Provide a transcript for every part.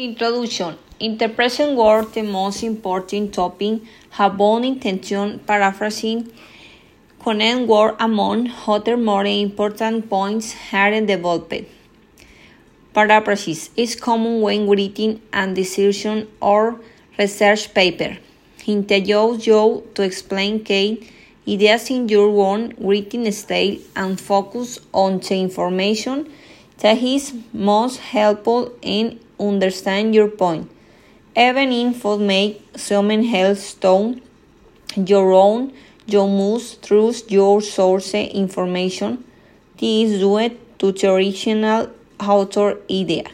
Introduction. In the present world, the most important topic have one intention paraphrasing connect word among other more important points here developed. Paraphrases is common when writing a dissertation or research paper. It you to explain key ideas in your own written style and focus on the information that is most helpful in understand your point. Even info make someone else tone your own, you must trust your source information. This is due to the original author idea.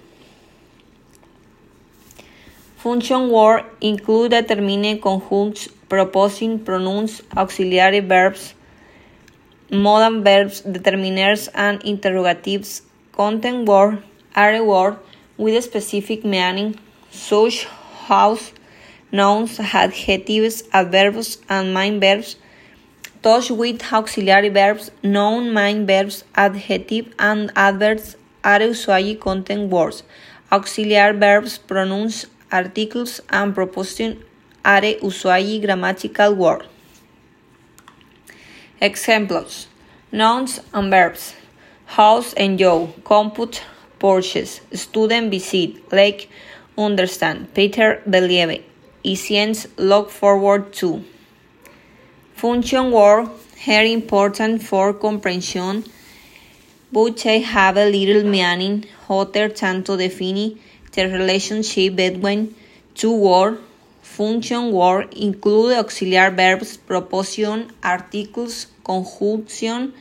Function word include determine conjuncts, proposing pronouns, auxiliary verbs, modal verbs, determiners, and interrogatives. Content word are word with a specific meaning, such as nouns, adjectives, adverbs, and main verbs. Those with auxiliary verbs, noun, main verbs, adjective, and adverbs are usually content words. Auxiliary verbs, pronouns, articles, and preposition are usually grammatical words. Examples Nouns and verbs House and Joe, compute, purchase, student visit, like, understand, Peter believe, science look forward to. Function word are important for comprehension, but have a little meaning other than to define the relationship between two words. Function word include auxiliary verbs, preposition, articles, conjunction,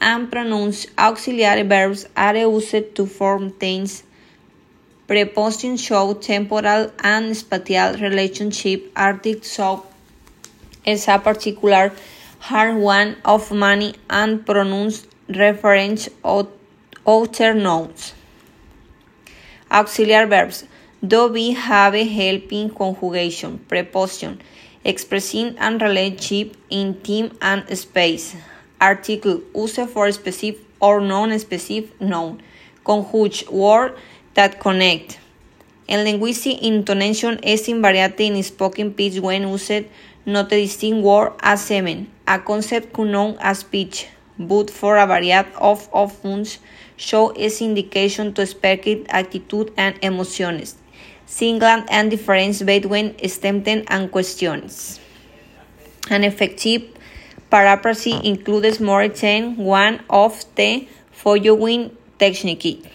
and pronouns auxiliary verbs are used to form tense. Prepositions show temporal and spatial relationship. Articles show is a particular hard one of many and pronouns reference other nouns. Auxiliary verbs do be have a helping conjugation, preposition, expressing a relationship in time and space. Article use for specific or non-specific noun. Conjunct word that connect. En linguistic, intonation is invariant in spoken pitch when used, not a distinct word as sememes, a concept known as pitch, but for a variety of options show its indication to expected attitude and emotions, single and difference between statements and questions. An effective paraphrasy includes more than one of the following techniques.